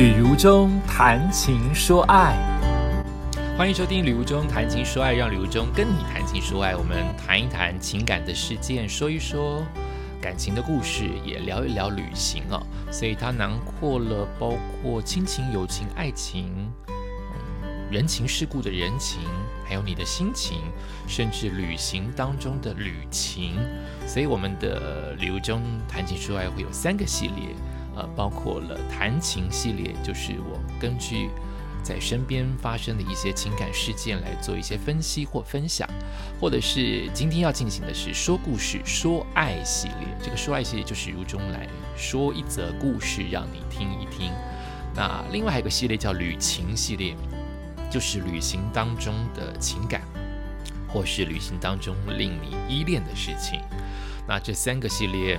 旅途中谈情说爱，欢迎收听《旅途中谈情说爱》，让旅途中跟你谈情说爱。我们谈一谈情感的事件，说一说感情的故事，也聊一聊旅行哦。所以它囊括了包括亲情、友情、爱情，嗯，人情世故的人情，还有你的心情，甚至旅行当中的旅情。所以我们的旅如中谈情说爱会有三个系列。呃，包括了谈情系列，就是我根据在身边发生的一些情感事件来做一些分析或分享，或者是今天要进行的是说故事、说爱系列。这个说爱系列就是如中来说一则故事让你听一听。那另外还有个系列叫旅行系列，就是旅行当中的情感，或是旅行当中令你依恋的事情。那这三个系列。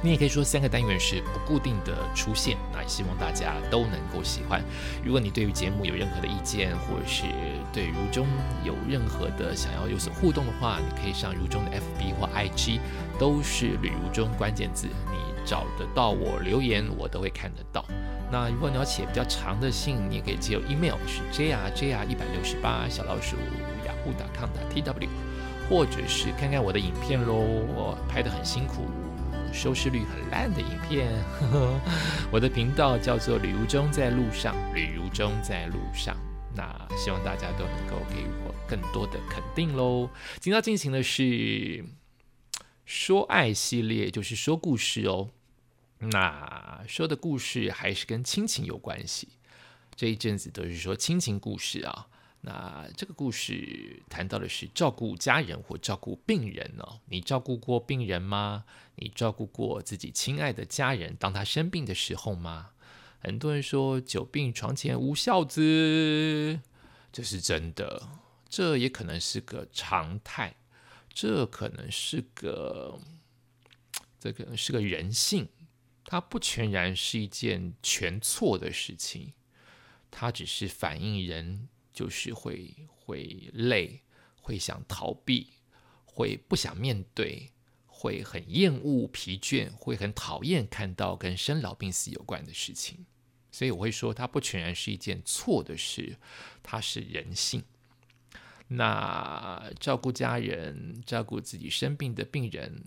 你也可以说三个单元是不固定的出现，那希望大家都能够喜欢。如果你对于节目有任何的意见，或者是对如中有任何的想要有所互动的话，你可以上如中的 FB 或 IG，都是旅如中关键字，你找得到我留言，我都会看得到。那如果你要写比较长的信，你也可以寄 email 是 jrjr 一百六十八小老鼠雅虎打 com 的 tw，或者是看看我的影片喽，我拍的很辛苦。收视率很烂的影片，我的频道叫做“旅如中在路上”，旅如中在路上。那希望大家都能够给我更多的肯定喽。今天要进行的是说爱系列，就是说故事哦。那说的故事还是跟亲情有关系。这一阵子都是说亲情故事啊。那这个故事谈到的是照顾家人或照顾病人哦。你照顾过病人吗？你照顾过自己亲爱的家人，当他生病的时候吗？很多人说久病床前无孝子，这是真的。这也可能是个常态，这可能是个，这可能是个人性。它不全然是一件全错的事情，它只是反映人。就是会会累，会想逃避，会不想面对，会很厌恶、疲倦，会很讨厌看到跟生老病死有关的事情。所以我会说，它不全然是一件错的事，它是人性。那照顾家人、照顾自己生病的病人，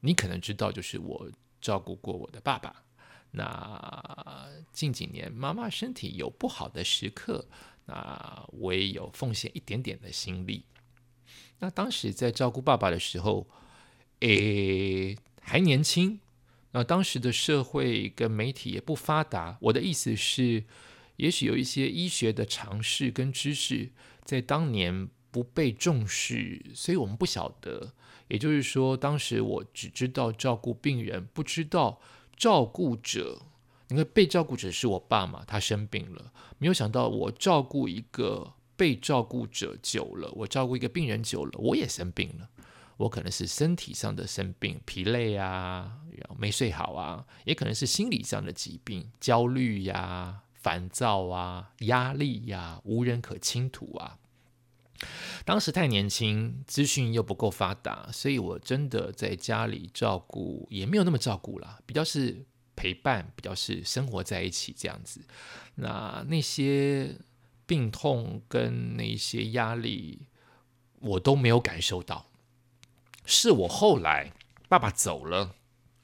你可能知道，就是我照顾过我的爸爸。那近几年妈妈身体有不好的时刻。那我也有奉献一点点的心力。那当时在照顾爸爸的时候，诶，还年轻。那当时的社会跟媒体也不发达。我的意思是，也许有一些医学的常识跟知识在当年不被重视，所以我们不晓得。也就是说，当时我只知道照顾病人，不知道照顾者。因为被照顾者是我爸嘛，他生病了，没有想到我照顾一个被照顾者久了，我照顾一个病人久了，我也生病了。我可能是身体上的生病，疲累啊，没睡好啊，也可能是心理上的疾病，焦虑呀、烦躁啊、压力呀，无人可倾吐啊。当时太年轻，资讯又不够发达，所以我真的在家里照顾也没有那么照顾了，比较是。陪伴比较是生活在一起这样子，那那些病痛跟那些压力，我都没有感受到。是我后来爸爸走了，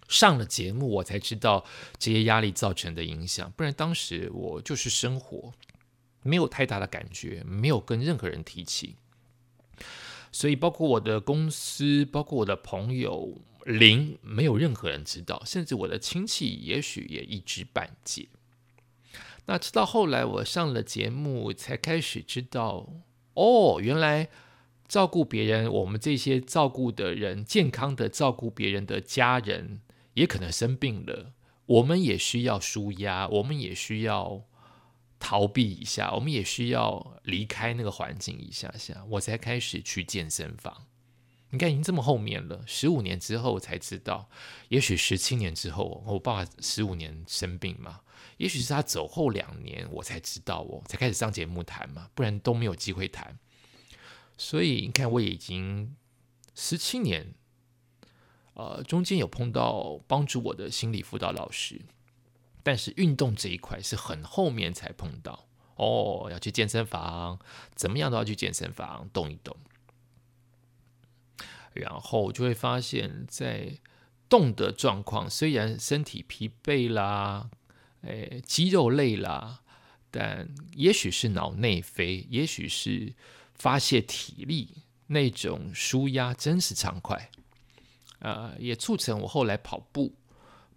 上了节目，我才知道这些压力造成的影响。不然当时我就是生活，没有太大的感觉，没有跟任何人提起。所以包括我的公司，包括我的朋友。零没有任何人知道，甚至我的亲戚也许也一知半解。那直到后来我上了节目，才开始知道，哦，原来照顾别人，我们这些照顾的人，健康的照顾别人的家人，也可能生病了，我们也需要舒压，我们也需要逃避一下，我们也需要离开那个环境一下下，我才开始去健身房。你看，已经这么后面了，十五年之后才知道，也许十七年之后，我爸十五年生病嘛，也许是他走后两年，我才知道，哦才开始上节目谈嘛，不然都没有机会谈。所以你看，我已经十七年，呃，中间有碰到帮助我的心理辅导老师，但是运动这一块是很后面才碰到。哦，要去健身房，怎么样都要去健身房动一动。然后就会发现，在动的状况，虽然身体疲惫啦，诶，肌肉累啦，但也许是脑内啡，也许是发泄体力那种舒压，真是畅快。呃，也促成我后来跑步，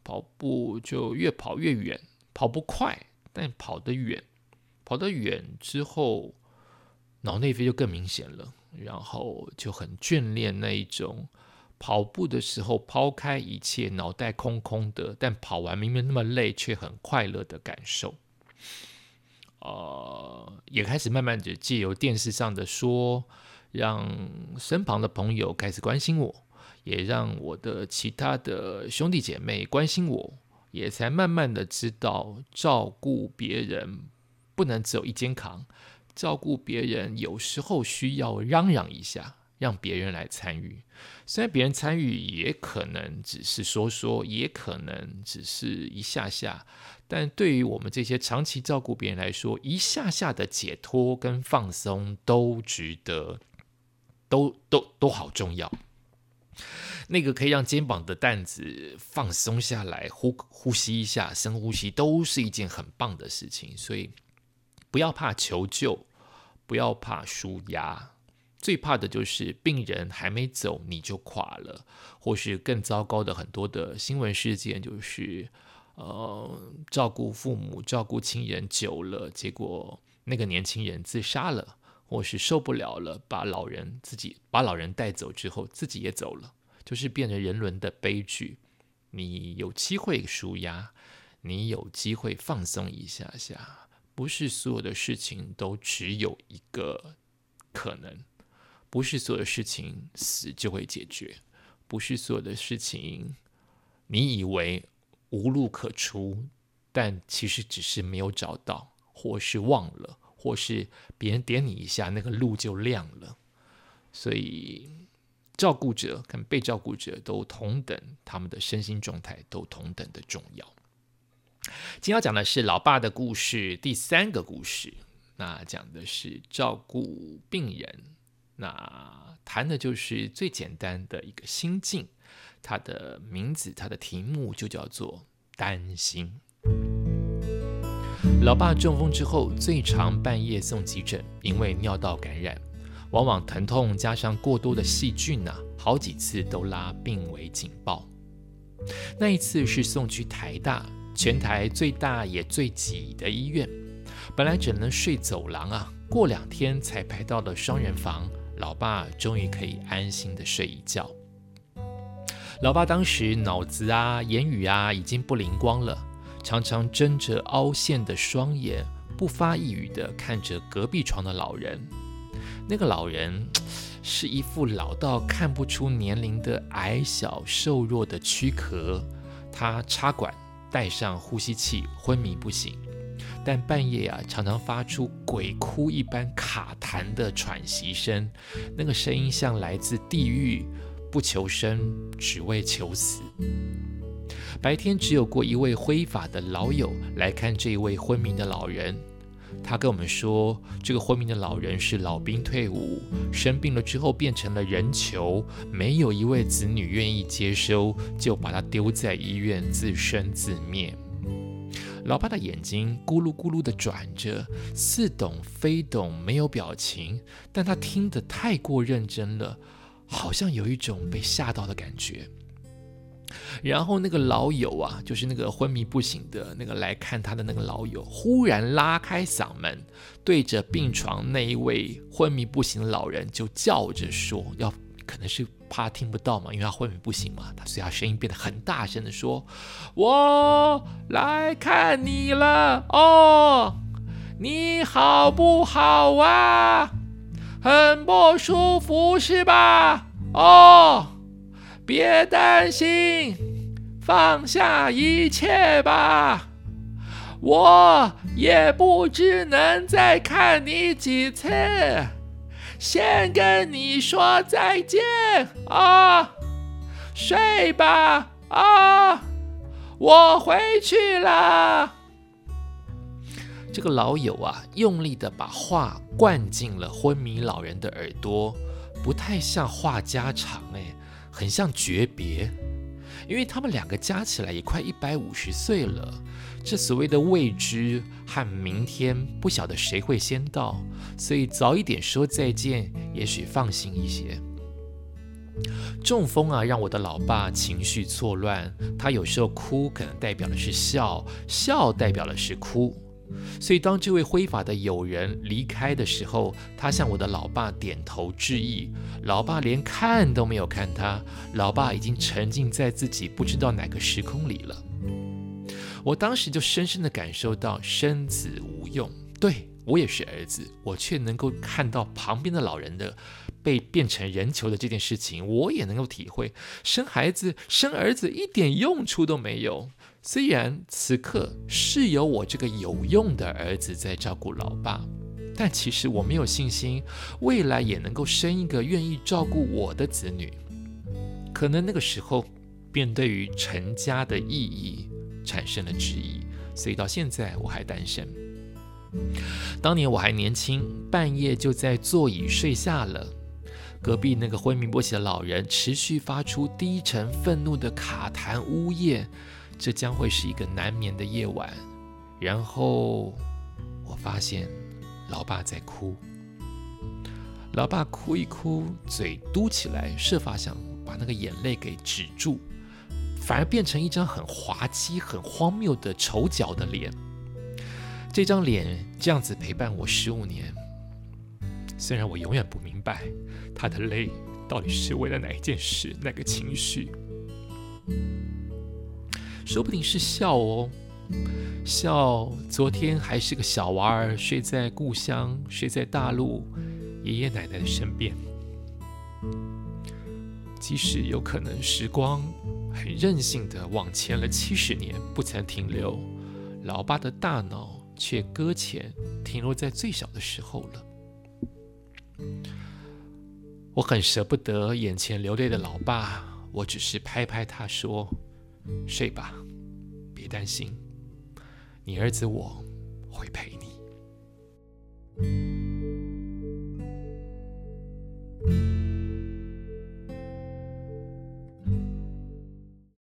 跑步就越跑越远，跑不快，但跑得远，跑得远之后，脑内啡就更明显了，然后就很眷恋那一种跑步的时候抛开一切，脑袋空空的，但跑完明明那么累却很快乐的感受。呃，也开始慢慢的借由电视上的说，让身旁的朋友开始关心我。也让我的其他的兄弟姐妹关心我，也才慢慢的知道照顾别人不能只有一肩扛，照顾别人有时候需要嚷嚷一下，让别人来参与。虽然别人参与也可能只是说说，也可能只是一下下，但对于我们这些长期照顾别人来说，一下下的解脱跟放松都值得，都都都好重要。那个可以让肩膀的担子放松下来，呼呼吸一下，深呼吸，都是一件很棒的事情。所以不要怕求救，不要怕舒压，最怕的就是病人还没走你就垮了，或是更糟糕的很多的新闻事件，就是呃照顾父母、照顾亲人久了，结果那个年轻人自杀了。或是受不了了，把老人自己把老人带走之后，自己也走了，就是变成人伦的悲剧。你有机会舒压，你有机会放松一下下，不是所有的事情都只有一个可能，不是所有的事情死就会解决，不是所有的事情你以为无路可出，但其实只是没有找到，或是忘了。或是别人点你一下，那个路就亮了。所以，照顾者跟被照顾者都同等，他们的身心状态都同等的重要。今天要讲的是老爸的故事，第三个故事。那讲的是照顾病人，那谈的就是最简单的一个心境。它的名字，它的题目就叫做担心。老爸中风之后，最常半夜送急诊，因为尿道感染，往往疼痛加上过多的细菌呐，好几次都拉病危警报。那一次是送去台大，全台最大也最挤的医院，本来只能睡走廊啊，过两天才排到了双人房，老爸终于可以安心的睡一觉。老爸当时脑子啊、言语啊已经不灵光了。常常睁着凹陷的双眼，不发一语地看着隔壁床的老人。那个老人是一副老到看不出年龄的矮小瘦弱的躯壳。他插管，戴上呼吸器，昏迷不醒。但半夜啊，常常发出鬼哭一般卡痰的喘息声，那个声音像来自地狱，不求生，只为求死。白天只有过一位灰发的老友来看这位昏迷的老人，他跟我们说，这个昏迷的老人是老兵退伍，生病了之后变成了人球，没有一位子女愿意接收，就把他丢在医院自生自灭。老爸的眼睛咕噜咕噜地转着，似懂非懂，没有表情，但他听得太过认真了，好像有一种被吓到的感觉。然后那个老友啊，就是那个昏迷不醒的那个来看他的那个老友，忽然拉开嗓门，对着病床那一位昏迷不醒的老人就叫着说：“要可能是怕听不到嘛，因为他昏迷不醒嘛，他所以他声音变得很大声的说：‘我来看你了哦，你好不好啊？很不舒服是吧？哦。’”别担心，放下一切吧。我也不知能再看你几次，先跟你说再见啊！睡吧啊！我回去了。”这个老友啊，用力的把话灌进了昏迷老人的耳朵，不太像话家常，哎，很像诀别。因为他们两个加起来也快一百五十岁了，这所谓的未知和明天不晓得谁会先到，所以早一点说再见，也许放心一些。中风啊，让我的老爸情绪错乱，他有时候哭可能代表的是笑，笑代表的是哭。所以，当这位挥法的友人离开的时候，他向我的老爸点头致意。老爸连看都没有看他，老爸已经沉浸在自己不知道哪个时空里了。我当时就深深的感受到生子无用，对我也是儿子，我却能够看到旁边的老人的被变成人球的这件事情，我也能够体会，生孩子生儿子一点用处都没有。虽然此刻是有我这个有用的儿子在照顾老爸，但其实我没有信心未来也能够生一个愿意照顾我的子女。可能那个时候便对于成家的意义产生了质疑，所以到现在我还单身。当年我还年轻，半夜就在座椅睡下了，隔壁那个昏迷不醒的老人持续发出低沉愤怒的卡痰呜咽。这将会是一个难眠的夜晚。然后我发现老爸在哭，老爸哭一哭，嘴嘟起来，设法想把那个眼泪给止住，反而变成一张很滑稽、很荒谬的丑角的脸。这张脸这样子陪伴我十五年，虽然我永远不明白他的泪到底是为了哪一件事、哪个情绪。说不定是笑哦，笑。昨天还是个小娃儿，睡在故乡，睡在大陆爷爷奶奶的身边。即使有可能时光很任性的往前了七十年，不曾停留，老爸的大脑却搁浅，停留在最小的时候了。我很舍不得眼前流泪的老爸，我只是拍拍他说。睡吧别担心。你儿子我会陪。